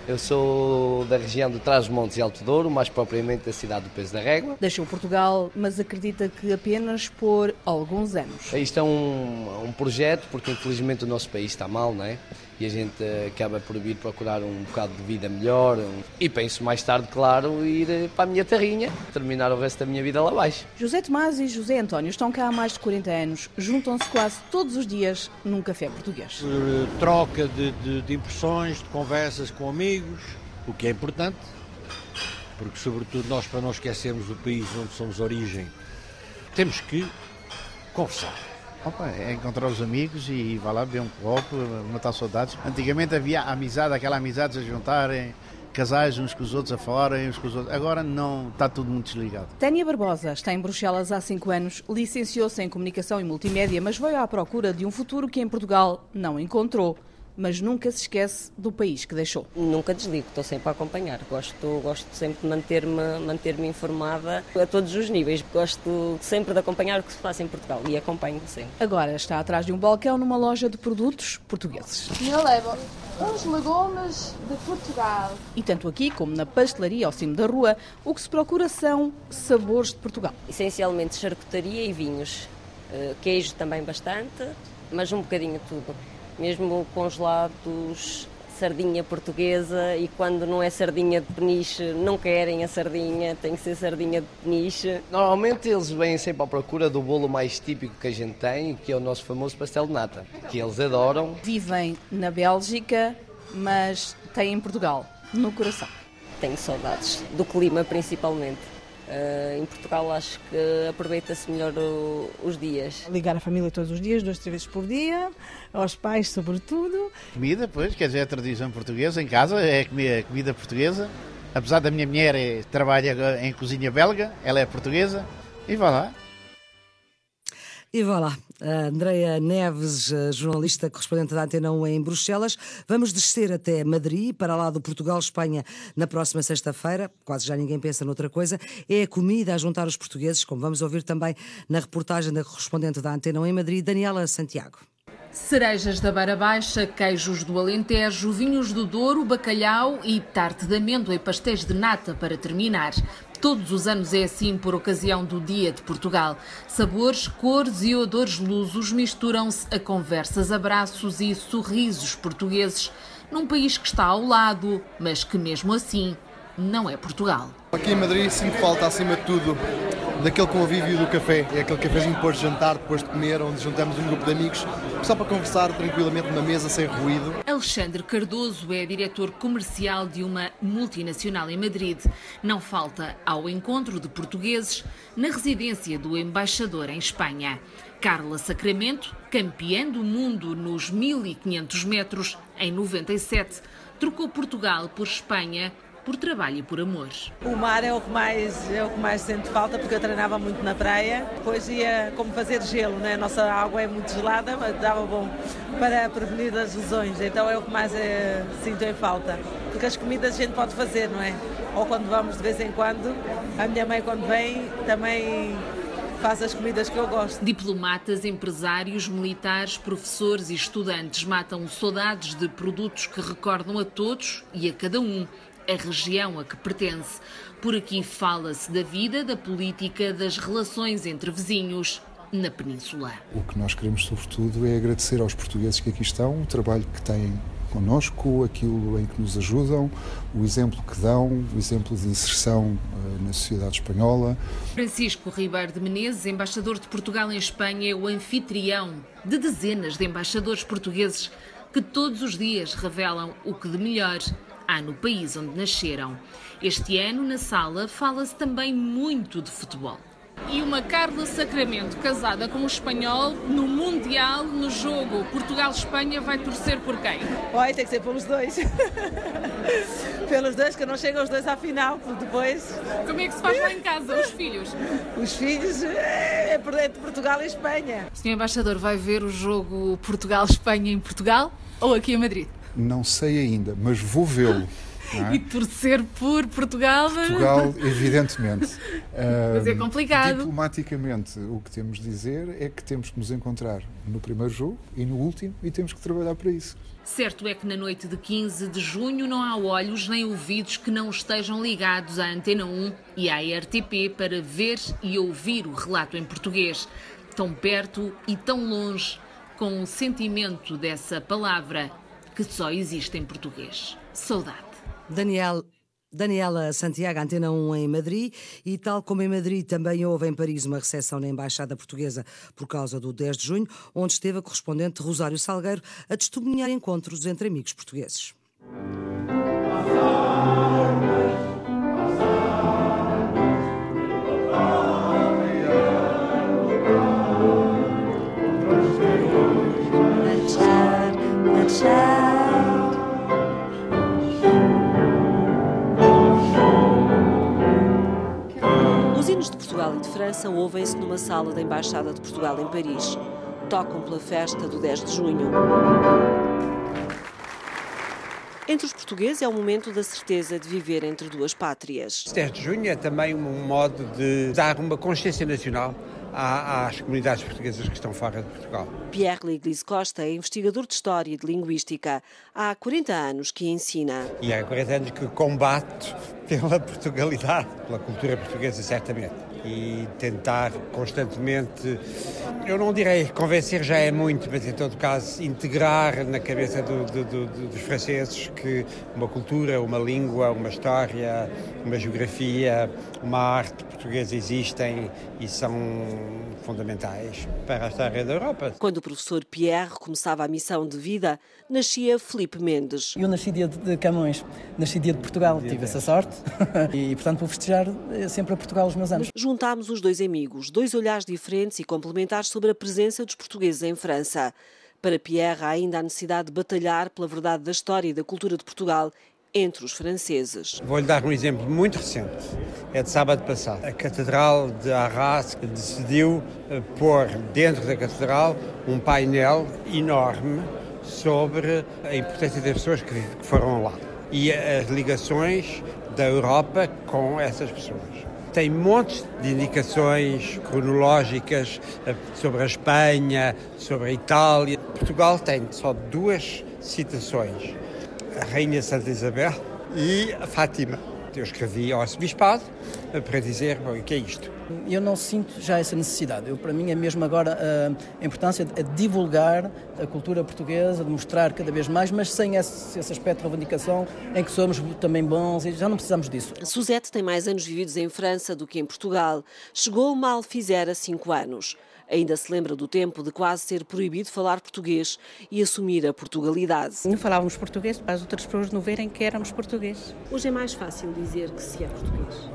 eu sou da região de Trás-Montes e Alto Douro, mais propriamente da cidade do Peso da Régua. Deixou Portugal, mas acredita que apenas por alguns anos. Isto é um, um projeto, porque infelizmente o nosso país está mal, não é? E a gente acaba por vir procurar um bocado de vida melhor. E penso mais tarde, claro, ir eh, para a minha terrinha, terminar o resto da minha vida lá abaixo. José Tomás e José António estão cá há mais de 40 anos, juntam-se quase todos os dias num café português. Eh, troca de, de, de impressões, de conversas com amigos, o que é importante, porque, sobretudo, nós, para não esquecermos o país onde somos origem, temos que conversar Opa, é encontrar os amigos e vai lá beber um copo, matar saudades. Antigamente havia amizade, aquela amizade a juntarem, casais uns com os outros a falarem uns com os outros. Agora não, está tudo muito desligado. Tânia Barbosa está em Bruxelas há cinco anos, licenciou-se em Comunicação e Multimédia, mas veio à procura de um futuro que em Portugal não encontrou mas nunca se esquece do país que deixou. Nunca desligo, estou sempre a acompanhar. Gosto, gosto sempre de manter-me manter informada a todos os níveis. Gosto sempre de acompanhar o que se passa em Portugal e acompanho sempre. Agora está atrás de um balcão numa loja de produtos portugueses. Eu levo uns legumes de Portugal. E tanto aqui como na pastelaria ao cimo da rua, o que se procura são sabores de Portugal. Essencialmente charcutaria e vinhos. Eh, queijo também bastante, mas um bocadinho tudo mesmo congelados, sardinha portuguesa e quando não é sardinha de peniche não querem a sardinha, tem que ser sardinha de peniche. Normalmente eles vêm sempre à procura do bolo mais típico que a gente tem, que é o nosso famoso pastel de nata, que eles adoram. Vivem na Bélgica, mas têm em Portugal, no coração. Tenho saudades do clima principalmente. Uh, em Portugal acho que aproveita-se melhor o, os dias. Ligar a família todos os dias, duas, três vezes por dia, aos pais sobretudo. Comida, pois, quer dizer, é a tradição portuguesa em casa, é comida, comida portuguesa. Apesar da minha mulher é, trabalha em cozinha belga, ela é portuguesa, e vá lá. E vá lá, Andreia Neves, jornalista correspondente da Antena 1 em Bruxelas. Vamos descer até Madrid, para lá do Portugal-Espanha, na próxima sexta-feira. Quase já ninguém pensa noutra coisa. É a comida a juntar os portugueses, como vamos ouvir também na reportagem da correspondente da Antena 1 em Madrid, Daniela Santiago. Cerejas da Beira Baixa, queijos do Alentejo, vinhos do Douro, bacalhau e tarte de amêndoa e pastéis de nata para terminar. Todos os anos é assim por ocasião do Dia de Portugal. Sabores, cores e odores lusos misturam-se a conversas, abraços e sorrisos portugueses num país que está ao lado, mas que mesmo assim não é Portugal. Aqui em Madrid sinto falta, acima de tudo, daquele convívio do café. É aquele cafezinho depois de jantar, depois de comer, onde juntamos um grupo de amigos só para conversar tranquilamente numa mesa, sem ruído. Alexandre Cardoso é diretor comercial de uma multinacional em Madrid. Não falta ao encontro de portugueses na residência do embaixador em Espanha. Carla Sacramento, campeã do mundo nos 1500 metros em 97, trocou Portugal por Espanha por trabalho e por amor. O mar é o que mais é o que mais sinto falta porque eu treinava muito na praia, depois ia como fazer gelo, né? A nossa água é muito gelada, mas dava bom para prevenir as lesões. Então é o que mais é, sinto em falta, porque as comidas a gente pode fazer, não é? Ou quando vamos de vez em quando, a minha mãe quando vem também faz as comidas que eu gosto. Diplomatas, empresários, militares, professores e estudantes matam saudades de produtos que recordam a todos e a cada um a região a que pertence. Por aqui fala-se da vida, da política, das relações entre vizinhos na Península. O que nós queremos, sobretudo, é agradecer aos portugueses que aqui estão, o trabalho que têm connosco, aquilo em que nos ajudam, o exemplo que dão, o exemplo de inserção uh, na sociedade espanhola. Francisco Ribeiro de Menezes, embaixador de Portugal em Espanha, é o anfitrião de dezenas de embaixadores portugueses que todos os dias revelam o que de melhor há no país onde nasceram. Este ano, na sala, fala-se também muito de futebol. E uma Carla Sacramento, casada com um espanhol, no Mundial, no jogo Portugal-Espanha, vai torcer por quem? Vai, tem que ser pelos dois. pelos dois, que não chegam os dois à final, depois... Como é que se faz lá em casa, os filhos? Os filhos é, é de Portugal e Espanha. O Sr. Embaixador vai ver o jogo Portugal-Espanha em Portugal ou aqui em Madrid? Não sei ainda, mas vou vê-lo. É? E torcer por Portugal. Portugal, evidentemente. Mas é complicado. Diplomaticamente, o que temos de dizer é que temos que nos encontrar no primeiro jogo e no último e temos que trabalhar para isso. Certo é que na noite de 15 de junho não há olhos nem ouvidos que não estejam ligados à Antena 1 e à RTP para ver e ouvir o relato em português. Tão perto e tão longe, com o sentimento dessa palavra que só existe em português. Saudade. Daniel, Daniela Santiago, Antena 1 em Madrid, e tal como em Madrid, também houve em Paris uma recepção na Embaixada Portuguesa por causa do 10 de junho, onde esteve a correspondente Rosário Salgueiro a testemunhar encontros entre amigos portugueses. Os de Portugal e de França ouvem-se numa sala da Embaixada de Portugal em Paris. Tocam pela festa do 10 de junho. Entre os portugueses é o momento da certeza de viver entre duas pátrias. 10 de junho é também um modo de dar uma consciência nacional às comunidades portuguesas que estão fora de Portugal. Pierre Liglis Costa é investigador de História e de Linguística. Há 40 anos que ensina. E há 40 anos que combate pela Portugalidade, pela cultura portuguesa, certamente. E tentar constantemente, eu não direi convencer já é muito, mas em todo caso integrar na cabeça do, do, do, dos franceses que uma cultura, uma língua, uma história, uma geografia, uma arte portuguesa existem e são fundamentais para a história da Europa. Quando o professor Pierre começava a missão de vida, nascia Felipe Mendes. Eu nasci dia de Camões, nasci dia de Portugal, dia tive essa sorte e, portanto, vou festejar eh, sempre a Portugal os meus anos. Juntámos os dois amigos, dois olhares diferentes e complementares sobre a presença dos portugueses em França. Para Pierre, há ainda a necessidade de batalhar pela verdade da história e da cultura de Portugal entre os franceses. Vou-lhe dar um exemplo muito recente. É de sábado passado. A Catedral de Arras decidiu eh, pôr dentro da Catedral um painel enorme sobre a importância das pessoas que foram lá e as ligações da Europa com essas pessoas. Tem montes de indicações cronológicas eh, sobre a Espanha, sobre a Itália. Portugal tem só duas citações: a Rainha Santa Isabel e a Fátima. Eu escrevi ao arcebispado eh, para dizer, bom, o que é isto? Eu não sinto já essa necessidade. Eu, para mim é mesmo agora eh, a importância de divulgar a cultura portuguesa, de mostrar cada vez mais, mas sem esse, esse aspecto de reivindicação em que somos também bons e já não precisamos disso. Suzette tem mais anos vividos em França do que em Portugal. Chegou mal fizera cinco anos. Ainda se lembra do tempo de quase ser proibido falar português e assumir a Portugalidade. Não falávamos português para as outras pessoas não verem que éramos portugueses. Hoje é mais fácil dizer que se é português.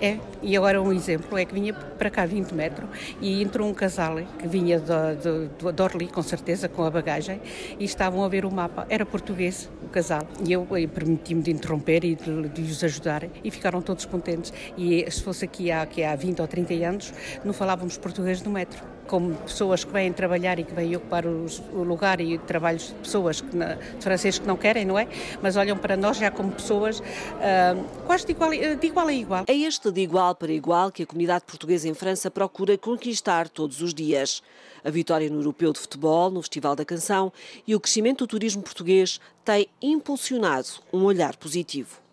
É, e agora um exemplo é que vinha para cá 20 metros e entrou um casal que vinha de, Orly, com certeza, com a bagagem, e estavam a ver o mapa. Era português o casal. E eu, eu permiti-me de interromper e de, de lhes ajudar e ficaram todos contentes. E se fosse aqui há, aqui há 20 ou 30 anos, não falávamos português no metro como pessoas que vêm trabalhar e que vêm ocupar os, o lugar e trabalhos de pessoas que, de franceses que não querem, não é? Mas olham para nós já como pessoas uh, quase de igual, de igual a igual. É este de igual para igual que a comunidade portuguesa em França procura conquistar todos os dias. A vitória no Europeu de Futebol, no Festival da Canção e o crescimento do turismo português têm impulsionado um olhar positivo.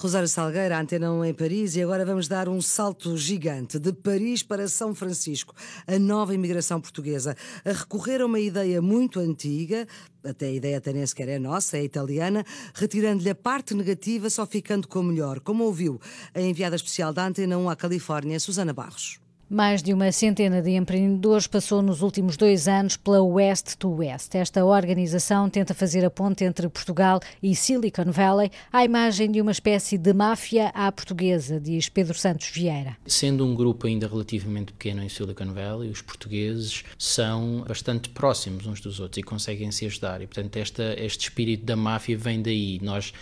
Rosário Salgueira, Antena 1 em Paris, e agora vamos dar um salto gigante de Paris para São Francisco, a nova imigração portuguesa, a recorrer a uma ideia muito antiga, até a ideia até nem sequer é nossa, é italiana, retirando-lhe a parte negativa, só ficando com o melhor, como ouviu a enviada especial da Antena 1 à Califórnia, Susana Barros. Mais de uma centena de empreendedores passou nos últimos dois anos pela West to West. Esta organização tenta fazer a ponte entre Portugal e Silicon Valley à imagem de uma espécie de máfia à portuguesa, diz Pedro Santos Vieira. Sendo um grupo ainda relativamente pequeno em Silicon Valley, os portugueses são bastante próximos uns dos outros e conseguem se ajudar. E, portanto, esta, este espírito da máfia vem daí. Nós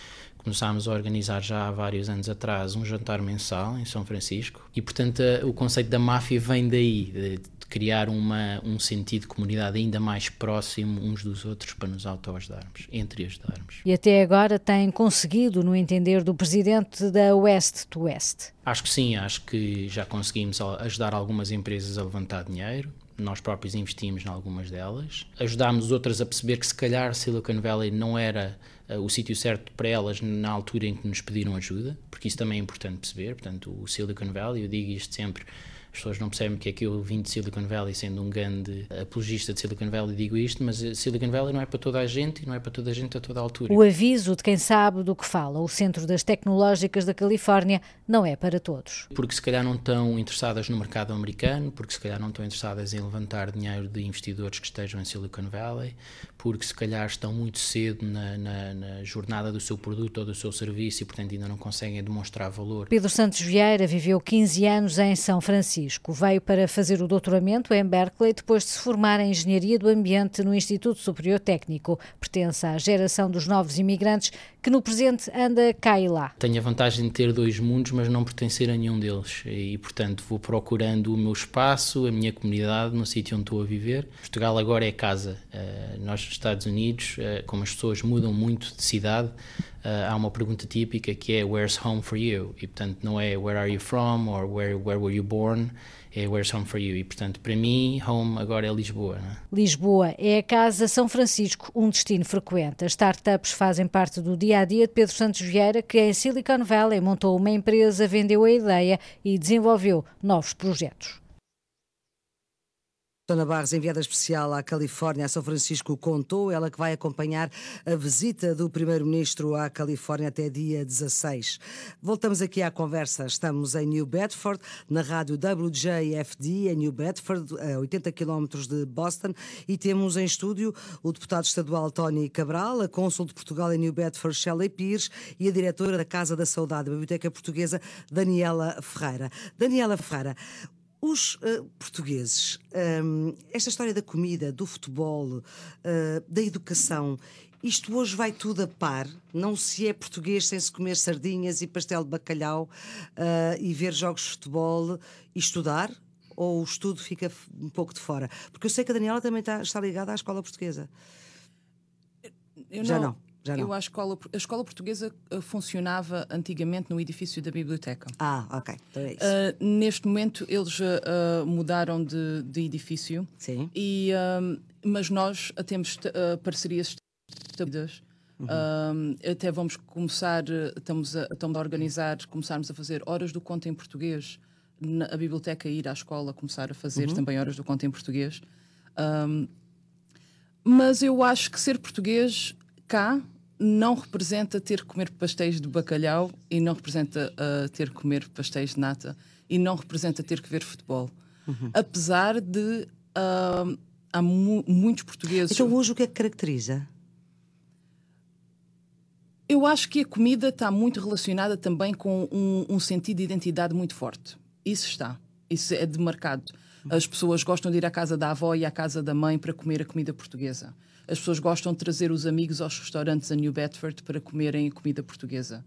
começámos a organizar já há vários anos atrás um jantar mensal em São Francisco e, portanto, o conceito da máfia vem daí, de, criar uma, um sentido de comunidade ainda mais próximo uns dos outros para nos autoajudarmos, entre ajudarmos. E até agora tem conseguido, no entender do presidente da West to West? Acho que sim, acho que já conseguimos ajudar algumas empresas a levantar dinheiro, nós próprios investimos em algumas delas. Ajudámos outras a perceber que se calhar Silicon Valley não era o sítio certo para elas na altura em que nos pediram ajuda, porque isso também é importante perceber. Portanto, o Silicon Valley, eu digo isto sempre, as pessoas não percebem que é que eu vim de Silicon Valley sendo um grande apologista de Silicon Valley digo isto, mas Silicon Valley não é para toda a gente e não é para toda a gente a toda a altura. O aviso de quem sabe do que fala, o Centro das Tecnológicas da Califórnia, não é para todos. Porque se calhar não estão interessadas no mercado americano, porque se calhar não estão interessadas em levantar dinheiro de investidores que estejam em Silicon Valley, porque se calhar estão muito cedo na, na, na jornada do seu produto ou do seu serviço e portanto ainda não conseguem demonstrar valor. Pedro Santos Vieira viveu 15 anos em São Francisco Francisco. Veio para fazer o doutoramento em Berkeley depois de se formar em Engenharia do Ambiente no Instituto Superior Técnico. Pertence à geração dos novos imigrantes que no presente anda cá e lá. Tenho a vantagem de ter dois mundos, mas não pertencer a nenhum deles. E, portanto, vou procurando o meu espaço, a minha comunidade, no sítio onde estou a viver. Portugal agora é casa. Uh, nós, nos Estados Unidos, uh, como as pessoas mudam muito de cidade, uh, há uma pergunta típica que é Where's home for you? E, portanto, não é Where are you from or Where, where were you born? É Where's Home for You. E, portanto, para mim, home agora é Lisboa. É? Lisboa é a Casa São Francisco, um destino frequente. As startups fazem parte do dia a dia de Pedro Santos Vieira, que em Silicon Valley montou uma empresa, vendeu a ideia e desenvolveu novos projetos. Dona Barros, enviada especial à Califórnia, a São Francisco, contou, ela que vai acompanhar a visita do Primeiro-Ministro à Califórnia até dia 16. Voltamos aqui à conversa. Estamos em New Bedford, na rádio WJFD, em New Bedford, a 80 quilómetros de Boston, e temos em estúdio o deputado estadual Tony Cabral, a cônsul de Portugal em New Bedford, Shelley Pires, e a diretora da Casa da Saudade, da Biblioteca Portuguesa, Daniela Ferreira. Daniela Ferreira, os uh, portugueses, um, esta história da comida, do futebol, uh, da educação, isto hoje vai tudo a par. Não se é português sem se comer sardinhas e pastel de bacalhau uh, e ver jogos de futebol e estudar? Ou o estudo fica um pouco de fora? Porque eu sei que a Daniela também está, está ligada à escola portuguesa. Eu Já não. não. Já não. Eu, a escola, a escola portuguesa uh, funcionava antigamente no edifício da biblioteca. Ah, ok. Então é uh, neste momento eles uh, mudaram de, de, edifício. Sim. E, mas nós temos parcerias estabelecidas. Uhum. até vamos começar, estamos a, estamos a organizar, começarmos a fazer horas do conto em português na a biblioteca ir à escola começar a fazer uhum. também horas do conto em português. Um, mas eu acho que ser português cá não representa ter que comer pastéis de bacalhau e não representa uh, ter que comer pastéis de nata e não representa ter que ver futebol. Uhum. Apesar de uh, há mu muitos portugueses. Então, hoje o que é que caracteriza? Eu acho que a comida está muito relacionada também com um, um sentido de identidade muito forte. Isso está. Isso é demarcado. As pessoas gostam de ir à casa da avó e à casa da mãe para comer a comida portuguesa. As pessoas gostam de trazer os amigos aos restaurantes a New Bedford para comerem comida portuguesa.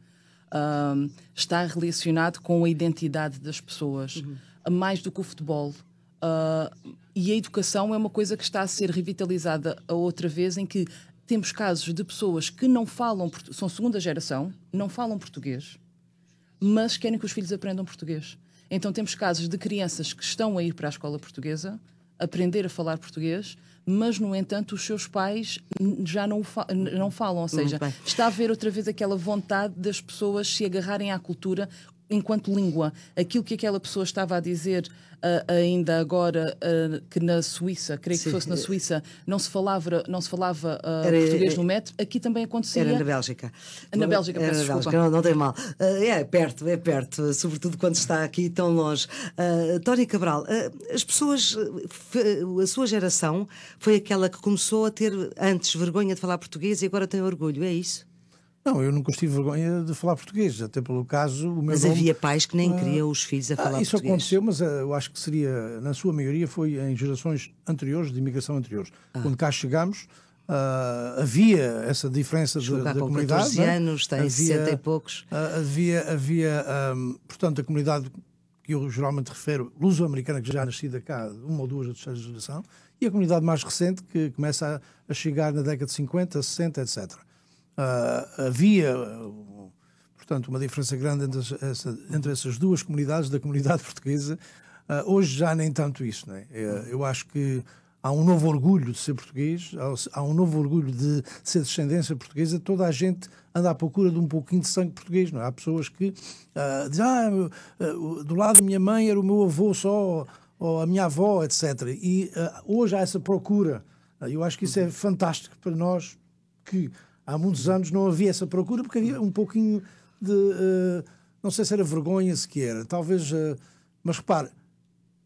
Um, está relacionado com a identidade das pessoas, uhum. mais do que o futebol. Uh, e a educação é uma coisa que está a ser revitalizada a outra vez, em que temos casos de pessoas que não falam, são segunda geração, não falam português, mas querem que os filhos aprendam português. Então temos casos de crianças que estão a ir para a escola portuguesa, aprender a falar português, mas, no entanto, os seus pais já não, fa não falam. Ou seja, está a haver outra vez aquela vontade das pessoas se agarrarem à cultura enquanto língua. Aquilo que aquela pessoa estava a dizer uh, ainda agora uh, que na Suíça, creio Sim. que fosse na Suíça, não se falava, não se falava uh, era, português no metro, aqui também acontecia. Era na Bélgica. Na Bélgica, era peço na Bélgica, não, não, tem mal. é perto, é perto, sobretudo quando está aqui tão longe. Tony Cabral, as pessoas, a sua geração foi aquela que começou a ter antes vergonha de falar português e agora tem orgulho, é isso? Não, eu nunca tive vergonha de falar português, até pelo caso. O meu mas nome, havia pais que nem uh, queriam os filhos a falar ah, isso português. Isso aconteceu, mas uh, eu acho que seria, na sua maioria, foi em gerações anteriores, de imigração anteriores. Ah. Quando cá chegámos, uh, havia essa diferença de, da com comunidade. 14 é? anos, tem havia, 60 e poucos. havia, havia um, portanto, a comunidade que eu geralmente refiro, luso-americana, que já é nascida cá, uma ou duas ou terceira geração, e a comunidade mais recente, que começa a, a chegar na década de 50, 60, etc. Uh, havia, portanto, uma diferença grande entre, essa, entre, essas duas comunidades, da comunidade portuguesa. Uh, hoje já nem tanto isso. Né? Eu acho que há um novo orgulho de ser português, há um novo orgulho de ser descendência portuguesa. Toda a gente anda à procura de um pouquinho de sangue português. Não é? Há pessoas que uh, dizem, ah, do lado da minha mãe era o meu avô só, ou a minha avó, etc. E uh, hoje há essa procura. Eu acho que isso é fantástico para nós que há muitos anos não havia essa procura porque havia um pouquinho de. Uh, não sei se era vergonha sequer, talvez. Uh, mas repare,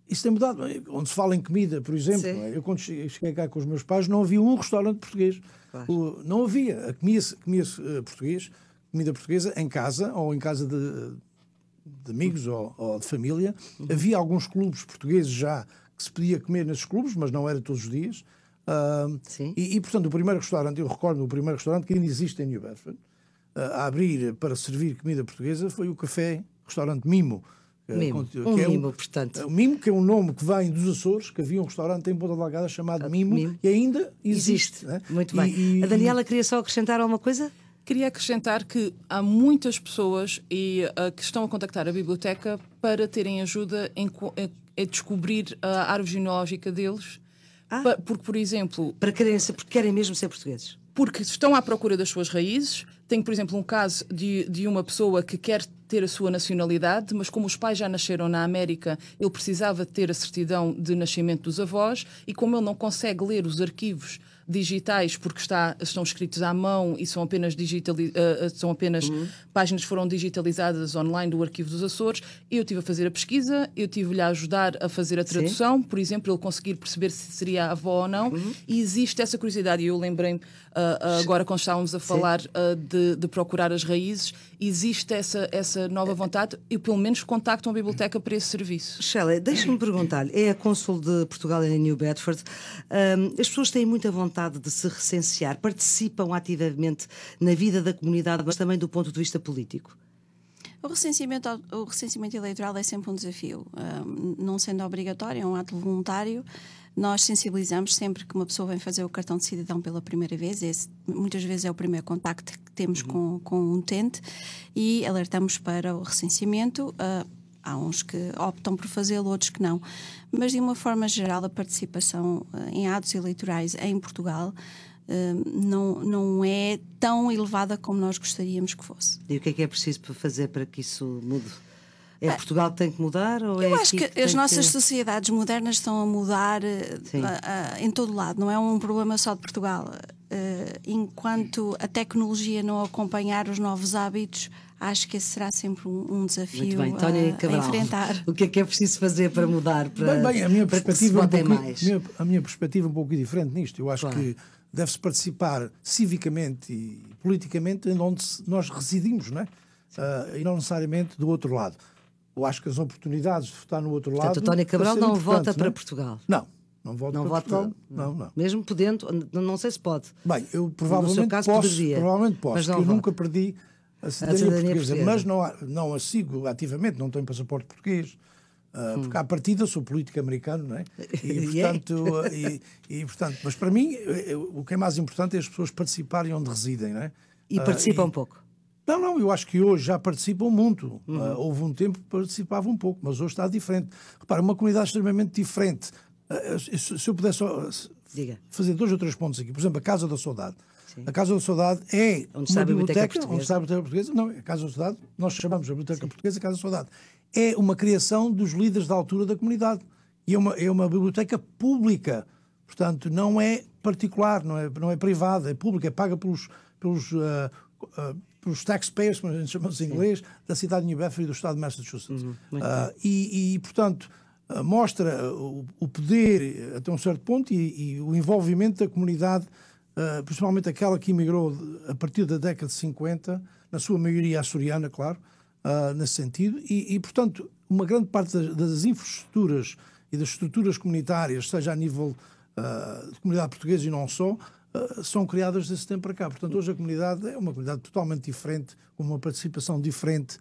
isso tem mudado. Onde se fala em comida, por exemplo, é? eu quando cheguei cá com os meus pais não havia um restaurante português. O, não havia. Comia-se comia uh, português, comida portuguesa em casa ou em casa de, de amigos uhum. ou, ou, de família. Uhum. Havia alguns clubes portugueses já que se podia comer nesses clubes, mas não era todos os dias. Uh, e, e, portanto, o primeiro restaurante, eu recordo o primeiro restaurante que ainda existe em New Bedford, uh, a abrir para servir comida portuguesa foi o café, restaurante Mimo. Mimo, que um é Mimo, portanto. O Mimo, que é um nome que vem dos Açores, que havia um restaurante em Ponta Delgada chamado Mimo, Mimo, e ainda existe. existe. Né? Muito bem. E, a Daniela queria só acrescentar alguma coisa? Queria acrescentar que há muitas pessoas e, uh, que estão a contactar a biblioteca para terem ajuda em, em é descobrir a árvore genealógica deles. Ah. Porque, por exemplo. Para querem, porque querem mesmo ser portugueses. Porque estão à procura das suas raízes. Tenho, por exemplo, um caso de, de uma pessoa que quer ter a sua nacionalidade, mas como os pais já nasceram na América, ele precisava ter a certidão de nascimento dos avós e como ele não consegue ler os arquivos digitais porque está, estão escritos à mão e são apenas, digitali uh, são apenas uhum. páginas que foram digitalizadas online do Arquivo dos Açores. Eu tive a fazer a pesquisa, eu tive-lhe a ajudar a fazer a tradução, Sim. por exemplo, ele conseguir perceber se seria avó ou não. Uhum. E existe essa curiosidade. E eu lembrei-me, uh, agora quando estávamos a falar de, de, procurar as raízes, existe essa, essa nova vontade e pelo menos contactam a biblioteca para esse serviço. Shelley, deixa-me perguntar-lhe, é a cônsul de Portugal em New Bedford, um, as pessoas têm muita vontade vontade de se recensear, participam ativamente na vida da comunidade, mas também do ponto de vista político? O recenseamento, o recenseamento eleitoral é sempre um desafio. Um, não sendo obrigatório, é um ato voluntário. Nós sensibilizamos sempre que uma pessoa vem fazer o cartão de cidadão pela primeira vez. Esse, muitas vezes é o primeiro contacto que temos uhum. com, com um utente e alertamos para o recenseamento. Uh, há uns que optam por fazê-lo, outros que não. Mas, de uma forma geral, a participação eh, em atos eleitorais em Portugal eh, não, não é tão elevada como nós gostaríamos que fosse. E o que é que é preciso para fazer para que isso mude? É Portugal que tem que mudar? Ou é Eu acho que, que as nossas que... sociedades modernas estão a mudar eh, a, a, em todo lado, não é um problema só de Portugal. Uh, enquanto a tecnologia não acompanhar os novos hábitos, acho que esse será sempre um, um desafio bem, a, a, enfrentar. O que é que é preciso fazer para mudar? Para, bem, bem a minha perspectiva um pouco, mais? Minha, a minha perspectiva é um pouco diferente nisto. Eu acho claro. que deve-se participar civicamente e politicamente em onde nós residimos, não é? Uh, e não necessariamente do outro lado. Eu acho que as oportunidades de votar no outro Portanto, lado. António Cabral não vota não? para Portugal. Não, não vota não para vota, Portugal. Não, não. Mesmo podendo, não sei se pode. Bem, eu provavelmente posso, poderia, provavelmente posso, mas não eu nunca perdi a cidadania, a cidadania portuguesa, portuguesa, mas não, não a sigo ativamente, não tenho passaporte português. Uh, porque à partida sou político americano, não é? E, portanto, e, e, portanto, mas para mim o que é mais importante é as pessoas participarem onde residem, não é? E participam uh, um pouco. Não, não, eu acho que hoje já participam muito. Uhum. Uh, houve um tempo que participavam um pouco, mas hoje está diferente. Repara, uma comunidade extremamente diferente. se eu pudesse Diga. fazer dois ou três pontos aqui, por exemplo, a Casa da Saudade. Sim. A Casa da Saudade é onde uma biblioteca, onde está a Biblioteca Portuguesa. Não, a Casa da Saudade, nós chamamos a Biblioteca Sim. Portuguesa a Casa da Saudade. É uma criação dos líderes da altura da comunidade. E é uma, é uma biblioteca pública. Portanto, não é particular, não é, não é privada, é pública, é paga pelos, pelos, uh, uh, pelos taxpayers, como a gente chama em inglês, da cidade de New Bedford e do estado de Massachusetts. Uhum, uh, e, e, portanto, mostra o, o, poder até um certo ponto e, e o envolvimento da comunidade uh, principalmente aquela que emigrou a partir da década de 50, na sua maioria açoriana, claro, nesse sentido, e, e, portanto, uma grande parte das, das, infraestruturas e das estruturas comunitárias, seja a nível de comunidade portuguesa e não só, são criadas desse tempo para cá. Portanto, hoje a comunidade é uma comunidade totalmente diferente, com uma participação diferente,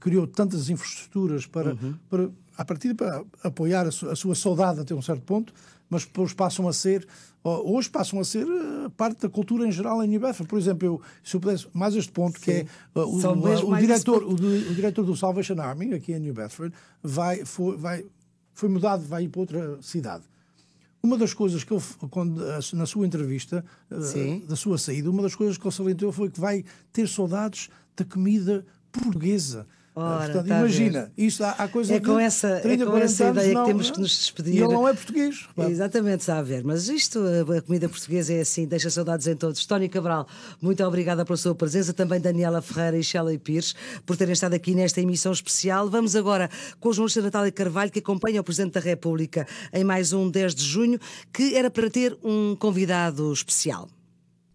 criou tantas infraestruturas para, uhum. para a partir para apoiar a, su, a sua saudade até um certo ponto, mas depois passam a ser, hoje passam a ser eh, parte da cultura em geral em New Bedford. Por exemplo, eu, se eu pudesse, mais este ponto, Sim. que é eh, o, o, o diretor, o, o, diretor do Salvation Army, aqui em New Bedford, vai, foi, vai, foi mudado, vai ir para outra cidade. Uma das coisas que ele, quando, na sua entrevista, eh, da sua saída, uma das coisas que ele salientou foi que vai ter saudades da comida portuguesa. Ora, Portanto, tá imagina, isto há, há coisa é com essa, 30, é com essa ideia não, que temos que nos despedir. E ele não é português. Claro. Exatamente, está a ver. Mas isto, a comida portuguesa é assim, deixa saudades em todos. Tony Cabral, muito obrigada pela sua presença. Também Daniela Ferreira e Shelley Pires por terem estado aqui nesta emissão especial. Vamos agora com o jornalista Natália Carvalho, que acompanha o Presidente da República em mais um 10 de junho, que era para ter um convidado especial.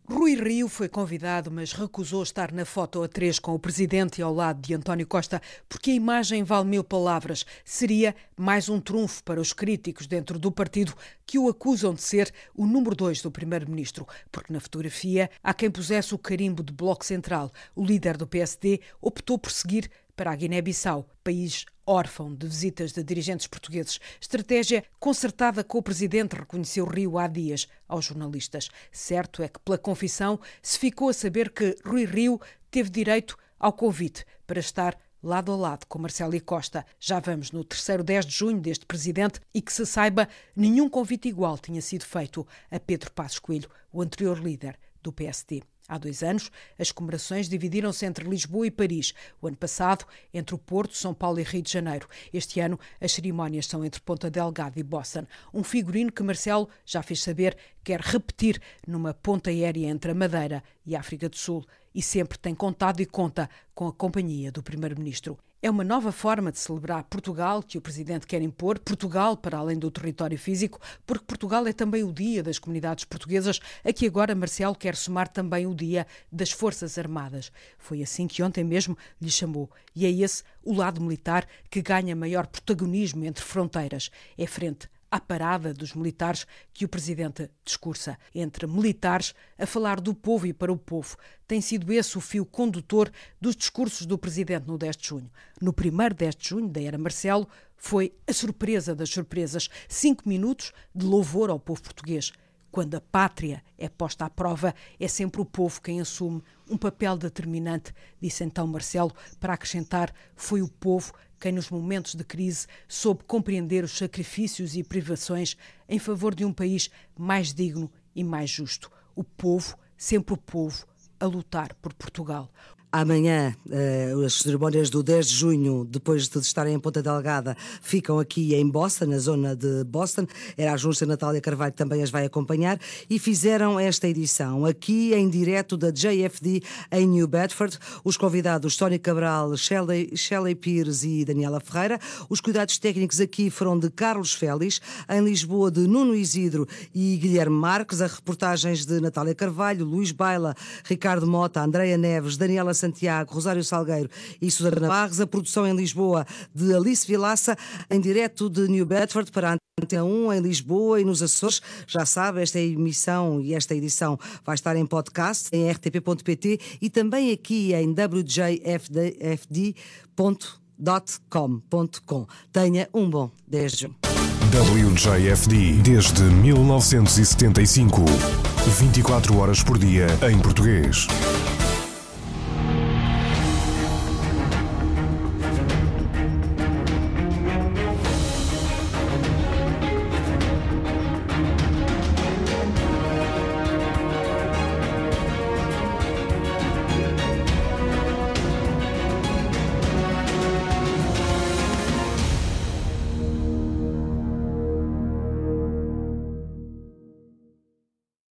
Rui Rio foi convidado, mas recusou estar na foto a três com o presidente ao lado de António Costa, porque a imagem vale mil palavras. Seria mais um trunfo para os críticos dentro do partido que o acusam de ser o número dois do primeiro-ministro, porque na fotografia há quem pusesse o carimbo de Bloco Central. O líder do PSD optou por seguir para a Guiné-Bissau, país órfão de visitas de dirigentes portugueses. Estratégia concertada com o presidente, reconheceu Rio há dias aos jornalistas. Certo é que, pela confissão, se ficou a saber que Rui Rio teve direito ao convite para estar lado a lado com Marcelo e Costa. Já vamos no terceiro 10 de junho deste presidente e que se saiba, nenhum convite igual tinha sido feito a Pedro Passos Coelho, o anterior líder do PSD. Há dois anos, as comemorações dividiram-se entre Lisboa e Paris. O ano passado, entre o Porto, São Paulo e Rio de Janeiro. Este ano, as cerimónias são entre Ponta Delgada e Boston. Um figurino que Marcelo já fez saber quer repetir numa ponta aérea entre a Madeira e a África do Sul. E sempre tem contado e conta com a companhia do Primeiro-Ministro. É uma nova forma de celebrar Portugal que o Presidente quer impor, Portugal para além do território físico, porque Portugal é também o dia das comunidades portuguesas, a que agora Marcelo quer somar também o dia das Forças Armadas. Foi assim que ontem mesmo lhe chamou. E é esse o lado militar que ganha maior protagonismo entre fronteiras. É frente à parada dos militares que o presidente discursa. Entre militares a falar do povo e para o povo. Tem sido esse o fio condutor dos discursos do presidente no 10 de junho. No primeiro 10 de junho, da era Marcelo, foi a surpresa das surpresas. Cinco minutos de louvor ao povo português. Quando a pátria é posta à prova, é sempre o povo quem assume um papel determinante, disse então Marcelo, para acrescentar: foi o povo quem, nos momentos de crise, soube compreender os sacrifícios e privações em favor de um país mais digno e mais justo. O povo, sempre o povo, a lutar por Portugal. Amanhã, uh, as cerimónias do 10 de junho, depois de estarem em Ponta Delgada, ficam aqui em Boston, na zona de Boston. Era a Junta Natália Carvalho também as vai acompanhar. E fizeram esta edição aqui em direto da JFD em New Bedford. Os convidados Tony Cabral, Shelley, Shelley Pires e Daniela Ferreira. Os cuidados técnicos aqui foram de Carlos Félix. Em Lisboa, de Nuno Isidro e Guilherme Marques. As reportagens de Natália Carvalho, Luís Baila, Ricardo Mota, Andreia Neves, Daniela Santiago, Rosário Salgueiro e Susana Barres. A produção em Lisboa de Alice Vilaça, em direto de New Bedford para a Antena 1 em Lisboa e nos Açores. Já sabe, esta emissão e esta edição vai estar em podcast em rtp.pt e também aqui em wjfd.com. Tenha um bom 10 de junho. WJFD desde 1975. 24 horas por dia em português.